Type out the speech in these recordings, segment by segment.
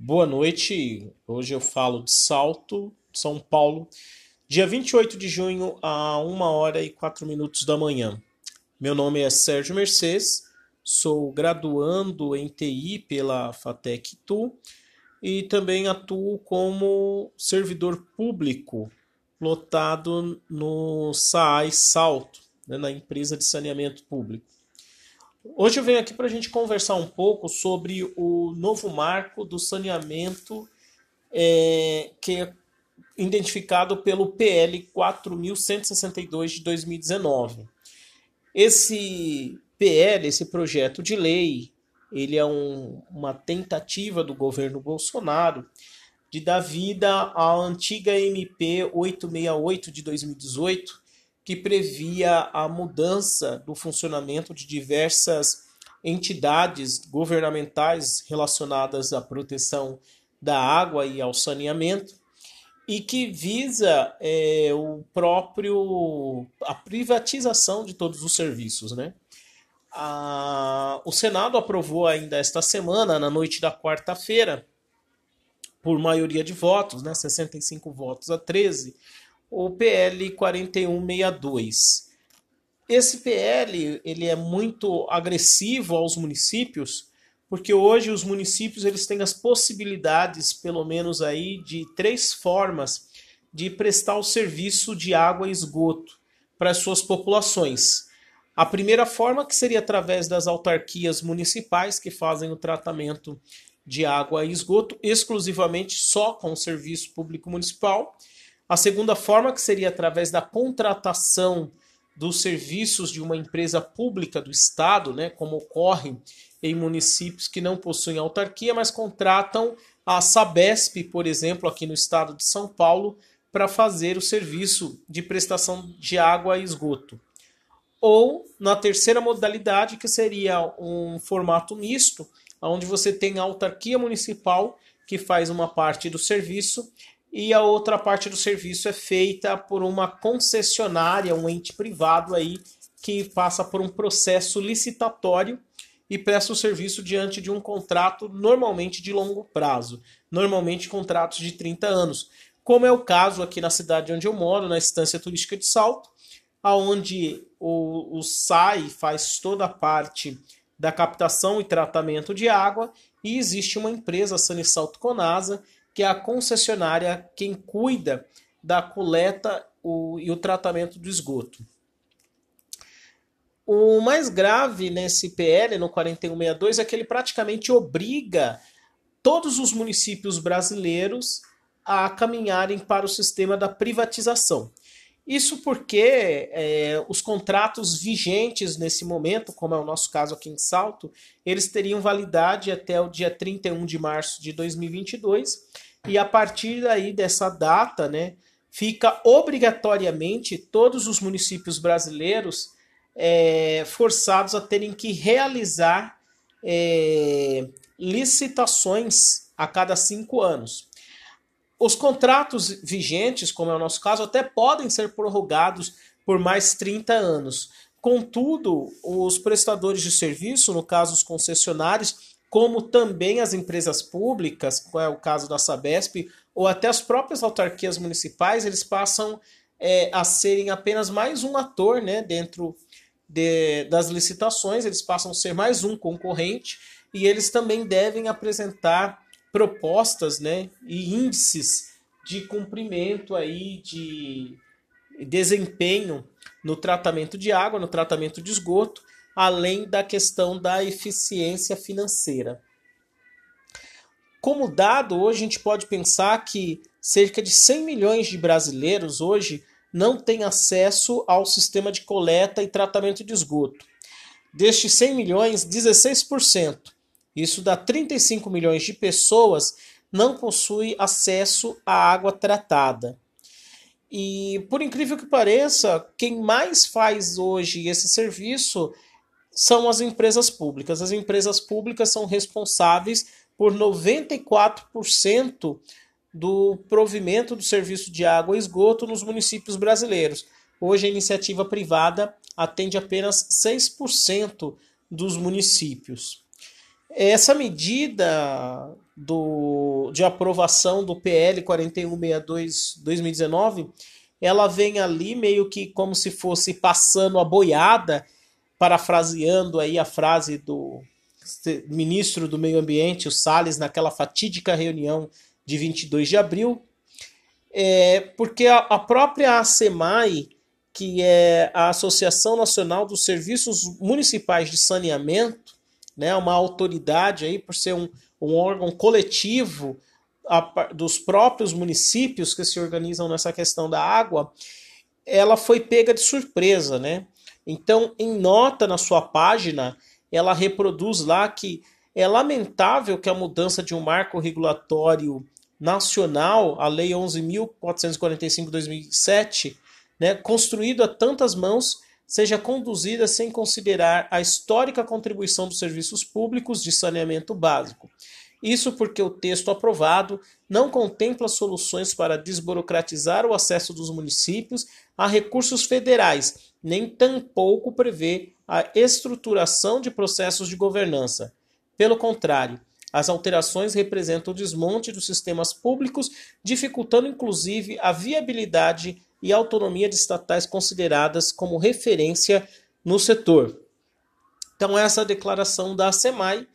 Boa noite. Hoje eu falo de Salto, São Paulo, dia 28 de junho, a 1 hora e 4 minutos da manhã. Meu nome é Sérgio Mercedes, sou graduando em TI pela FATEC Tu e também atuo como servidor público lotado no SAAI Salto, né, na empresa de saneamento público. Hoje eu venho aqui para a gente conversar um pouco sobre o novo marco do saneamento é, que é identificado pelo PL 4162 de 2019. Esse PL, esse projeto de lei, ele é um, uma tentativa do governo Bolsonaro de dar vida à antiga MP 868 de 2018, que previa a mudança do funcionamento de diversas entidades governamentais relacionadas à proteção da água e ao saneamento e que visa é, o próprio a privatização de todos os serviços, né? A, o Senado aprovou ainda esta semana, na noite da quarta-feira, por maioria de votos, né, 65 votos a 13, o PL 4162. Esse PL ele é muito agressivo aos municípios, porque hoje os municípios eles têm as possibilidades, pelo menos aí, de três formas de prestar o serviço de água e esgoto para as suas populações. A primeira forma que seria através das autarquias municipais que fazem o tratamento de água e esgoto exclusivamente só com o serviço público municipal. A segunda forma, que seria através da contratação dos serviços de uma empresa pública do Estado, né, como ocorre em municípios que não possuem autarquia, mas contratam a Sabesp, por exemplo, aqui no estado de São Paulo, para fazer o serviço de prestação de água e esgoto. Ou na terceira modalidade, que seria um formato misto, onde você tem a autarquia municipal que faz uma parte do serviço e a outra parte do serviço é feita por uma concessionária, um ente privado aí que passa por um processo licitatório e presta o serviço diante de um contrato normalmente de longo prazo, normalmente contratos de 30 anos, como é o caso aqui na cidade onde eu moro, na Estância Turística de Salto, aonde o, o SAI faz toda a parte da captação e tratamento de água e existe uma empresa, a Sanisalto Conasa, que é a concessionária quem cuida da coleta o, e o tratamento do esgoto. O mais grave nesse PL, no 4162, é que ele praticamente obriga todos os municípios brasileiros a caminharem para o sistema da privatização. Isso porque é, os contratos vigentes nesse momento, como é o nosso caso aqui em Salto, eles teriam validade até o dia 31 de março de 2022, e a partir daí dessa data, né, fica obrigatoriamente todos os municípios brasileiros é, forçados a terem que realizar é, licitações a cada cinco anos. Os contratos vigentes, como é o nosso caso, até podem ser prorrogados por mais 30 anos. Contudo, os prestadores de serviço, no caso os concessionários, como também as empresas públicas, como é o caso da Sabesp, ou até as próprias autarquias municipais, eles passam é, a serem apenas mais um ator né, dentro de, das licitações, eles passam a ser mais um concorrente e eles também devem apresentar propostas né, e índices de cumprimento aí de desempenho no tratamento de água, no tratamento de esgoto, além da questão da eficiência financeira. Como dado, hoje a gente pode pensar que cerca de 100 milhões de brasileiros hoje não têm acesso ao sistema de coleta e tratamento de esgoto. Destes 100 milhões, 16% isso dá 35 milhões de pessoas não possui acesso à água tratada. E por incrível que pareça, quem mais faz hoje esse serviço são as empresas públicas. As empresas públicas são responsáveis por 94% do provimento do serviço de água e esgoto nos municípios brasileiros. Hoje a iniciativa privada atende apenas 6% dos municípios. Essa medida do, de aprovação do PL 4162-2019, ela vem ali meio que como se fosse passando a boiada, parafraseando aí a frase do ministro do Meio Ambiente, o Salles, naquela fatídica reunião de 22 de abril, é, porque a, a própria ASEMAI, que é a Associação Nacional dos Serviços Municipais de Saneamento, né, uma autoridade aí por ser um, um órgão coletivo a, dos próprios municípios que se organizam nessa questão da água, ela foi pega de surpresa, né? Então, em nota na sua página, ela reproduz lá que é lamentável que a mudança de um marco regulatório nacional, a Lei 11.445/2007, né, construído a tantas mãos, seja conduzida sem considerar a histórica contribuição dos serviços públicos de saneamento básico. Isso porque o texto aprovado não contempla soluções para desburocratizar o acesso dos municípios a recursos federais, nem tampouco prevê a estruturação de processos de governança. Pelo contrário, as alterações representam o desmonte dos sistemas públicos, dificultando inclusive a viabilidade e autonomia de estatais consideradas como referência no setor. Então, essa é a declaração da SEMAI,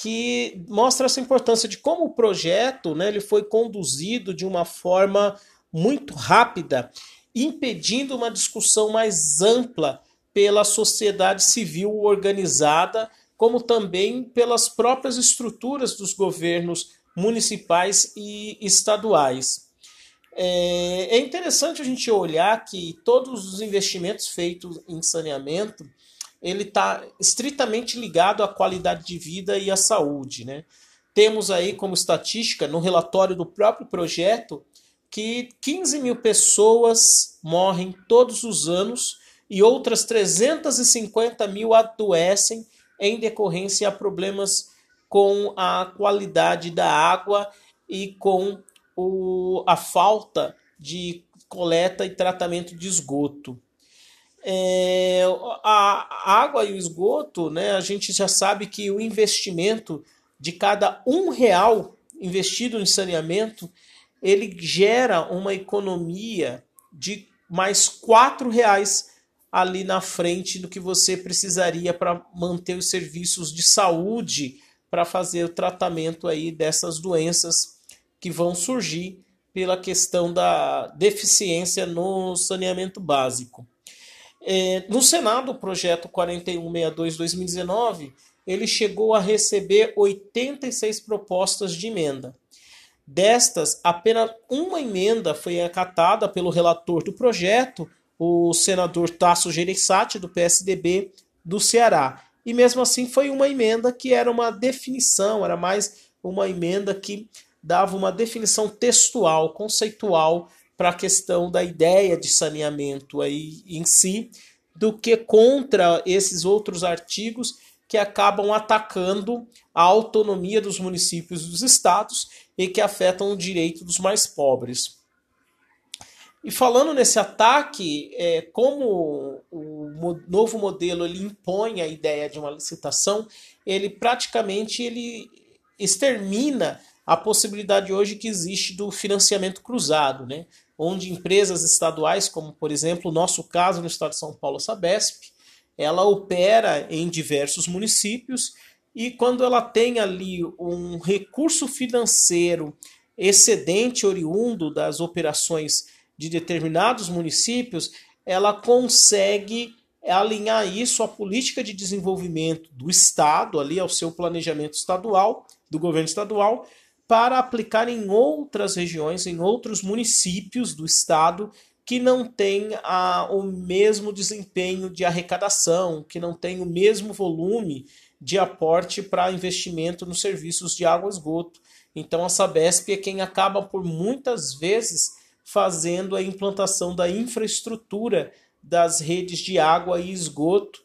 que mostra essa importância de como o projeto né, ele foi conduzido de uma forma muito rápida, impedindo uma discussão mais ampla pela sociedade civil organizada, como também pelas próprias estruturas dos governos municipais e estaduais. É, é interessante a gente olhar que todos os investimentos feitos em saneamento ele está estritamente ligado à qualidade de vida e à saúde. Né? Temos aí como estatística, no relatório do próprio projeto, que 15 mil pessoas morrem todos os anos e outras 350 mil adoecem em decorrência a problemas com a qualidade da água e com o, a falta de coleta e tratamento de esgoto. É, a água e o esgoto, né, a gente já sabe que o investimento de cada um real investido em saneamento, ele gera uma economia de mais quatro reais ali na frente do que você precisaria para manter os serviços de saúde para fazer o tratamento aí dessas doenças que vão surgir pela questão da deficiência no saneamento básico. É, no Senado, o projeto 4162-2019, ele chegou a receber 86 propostas de emenda. Destas, apenas uma emenda foi acatada pelo relator do projeto, o senador Tasso Gereissati, do PSDB do Ceará. E mesmo assim foi uma emenda que era uma definição, era mais uma emenda que dava uma definição textual, conceitual para a questão da ideia de saneamento aí em si, do que contra esses outros artigos que acabam atacando a autonomia dos municípios e dos estados e que afetam o direito dos mais pobres. E falando nesse ataque, é, como o novo modelo ele impõe a ideia de uma licitação, ele praticamente ele extermina a possibilidade hoje que existe do financiamento cruzado, né? Onde empresas estaduais, como por exemplo o nosso caso no estado de São Paulo, Sabesp, ela opera em diversos municípios e quando ela tem ali um recurso financeiro excedente oriundo das operações de determinados municípios, ela consegue alinhar isso à política de desenvolvimento do estado, ali ao seu planejamento estadual, do governo estadual, para aplicar em outras regiões, em outros municípios do estado que não têm a, o mesmo desempenho de arrecadação, que não têm o mesmo volume de aporte para investimento nos serviços de água e esgoto. Então a Sabesp é quem acaba por muitas vezes fazendo a implantação da infraestrutura das redes de água e esgoto,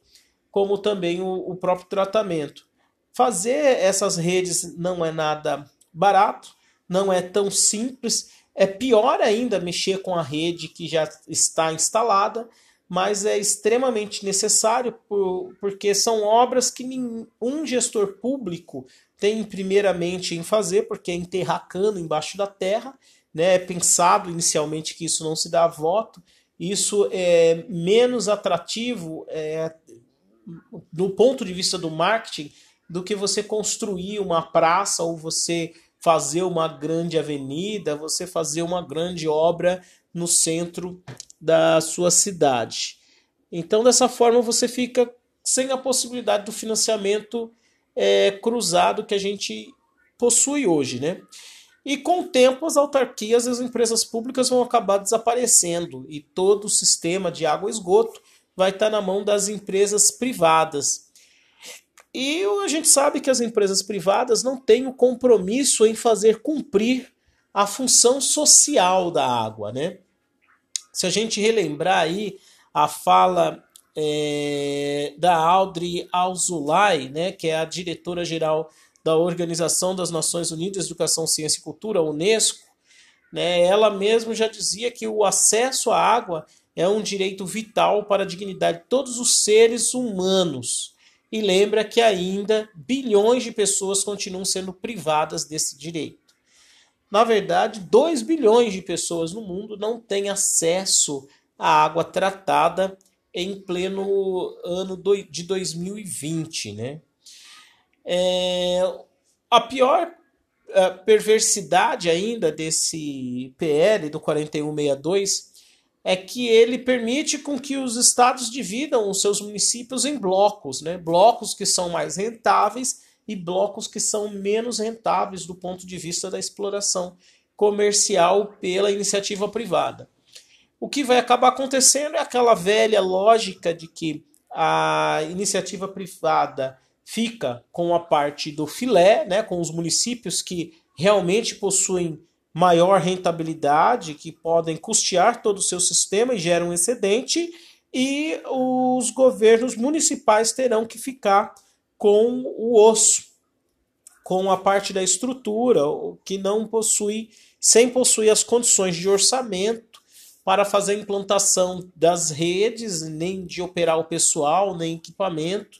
como também o, o próprio tratamento. Fazer essas redes não é nada barato, não é tão simples. É pior ainda mexer com a rede que já está instalada, mas é extremamente necessário por, porque são obras que nenhum gestor público tem primeiramente em fazer, porque é enterrar cano embaixo da terra, né? É pensado inicialmente que isso não se dá a voto, isso é menos atrativo é, do ponto de vista do marketing do que você construir uma praça ou você fazer uma grande avenida, você fazer uma grande obra no centro da sua cidade. Então, dessa forma, você fica sem a possibilidade do financiamento é, cruzado que a gente possui hoje, né? E com o tempo, as autarquias e as empresas públicas vão acabar desaparecendo e todo o sistema de água e esgoto vai estar na mão das empresas privadas. E a gente sabe que as empresas privadas não têm o compromisso em fazer cumprir a função social da água, né? Se a gente relembrar aí a fala é, da Audrey Alzulay, né, que é a diretora-geral da Organização das Nações Unidas de Educação, Ciência e Cultura, Unesco, né, ela mesma já dizia que o acesso à água é um direito vital para a dignidade de todos os seres humanos. E lembra que ainda bilhões de pessoas continuam sendo privadas desse direito. Na verdade, 2 bilhões de pessoas no mundo não têm acesso à água tratada em pleno ano de 2020. Né? É, a pior a perversidade ainda desse PL do 4162 é que ele permite com que os estados dividam os seus municípios em blocos, né? blocos que são mais rentáveis e blocos que são menos rentáveis do ponto de vista da exploração comercial pela iniciativa privada. O que vai acabar acontecendo é aquela velha lógica de que a iniciativa privada fica com a parte do filé, né, com os municípios que realmente possuem maior rentabilidade, que podem custear todo o seu sistema e geram um excedente, e os governos municipais terão que ficar com o osso, com a parte da estrutura, que não possui, sem possuir as condições de orçamento para fazer a implantação das redes, nem de operar o pessoal, nem equipamento.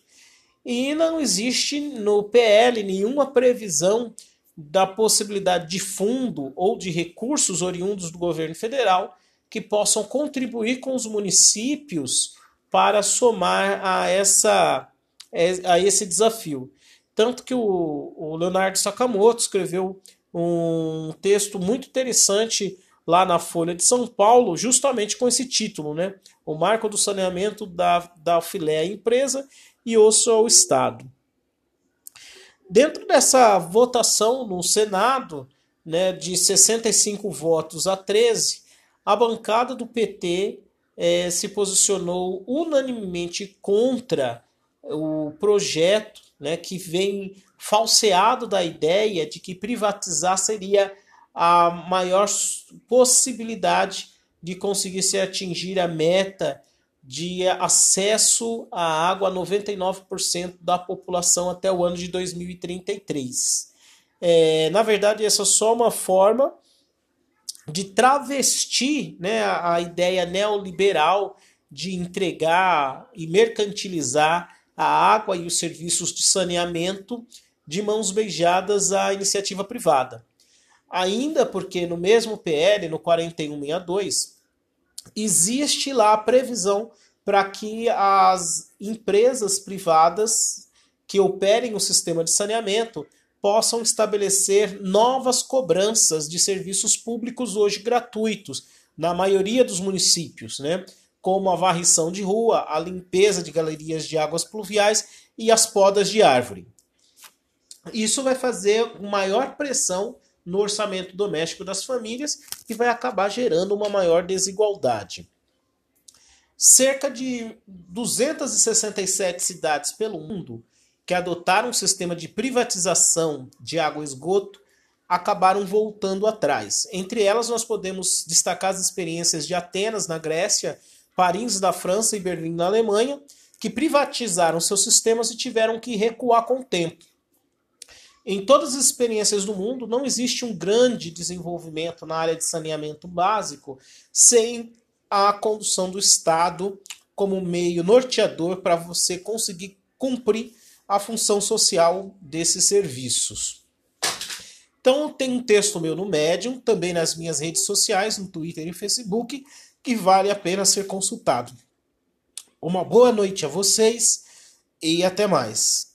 E não existe no PL nenhuma previsão da possibilidade de fundo ou de recursos oriundos do governo federal que possam contribuir com os municípios para somar a, essa, a esse desafio. Tanto que o, o Leonardo Sakamoto escreveu um texto muito interessante lá na Folha de São Paulo, justamente com esse título, né? O marco do saneamento da, da filé à empresa e osso ao Estado. Dentro dessa votação no Senado, né, de 65 votos a 13, a bancada do PT é, se posicionou unanimemente contra o projeto né, que vem falseado da ideia de que privatizar seria a maior possibilidade de conseguir se atingir a meta de acesso à água a 99% da população até o ano de 2033. É, na verdade, essa é só uma forma de travestir né, a, a ideia neoliberal de entregar e mercantilizar a água e os serviços de saneamento de mãos beijadas à iniciativa privada. Ainda porque no mesmo PL, no 4162, existe lá a previsão para que as empresas privadas que operem o sistema de saneamento possam estabelecer novas cobranças de serviços públicos hoje gratuitos na maioria dos municípios, né? como a varrição de rua, a limpeza de galerias de águas pluviais e as podas de árvore. Isso vai fazer maior pressão no orçamento doméstico das famílias e vai acabar gerando uma maior desigualdade. Cerca de 267 cidades pelo mundo que adotaram um sistema de privatização de água e esgoto acabaram voltando atrás. Entre elas, nós podemos destacar as experiências de Atenas, na Grécia, Paris, na França e Berlim, na Alemanha, que privatizaram seus sistemas e tiveram que recuar com o tempo. Em todas as experiências do mundo, não existe um grande desenvolvimento na área de saneamento básico sem a condução do Estado como meio norteador para você conseguir cumprir a função social desses serviços. Então, tem um texto meu no Medium, também nas minhas redes sociais, no Twitter e Facebook, que vale a pena ser consultado. Uma boa noite a vocês e até mais.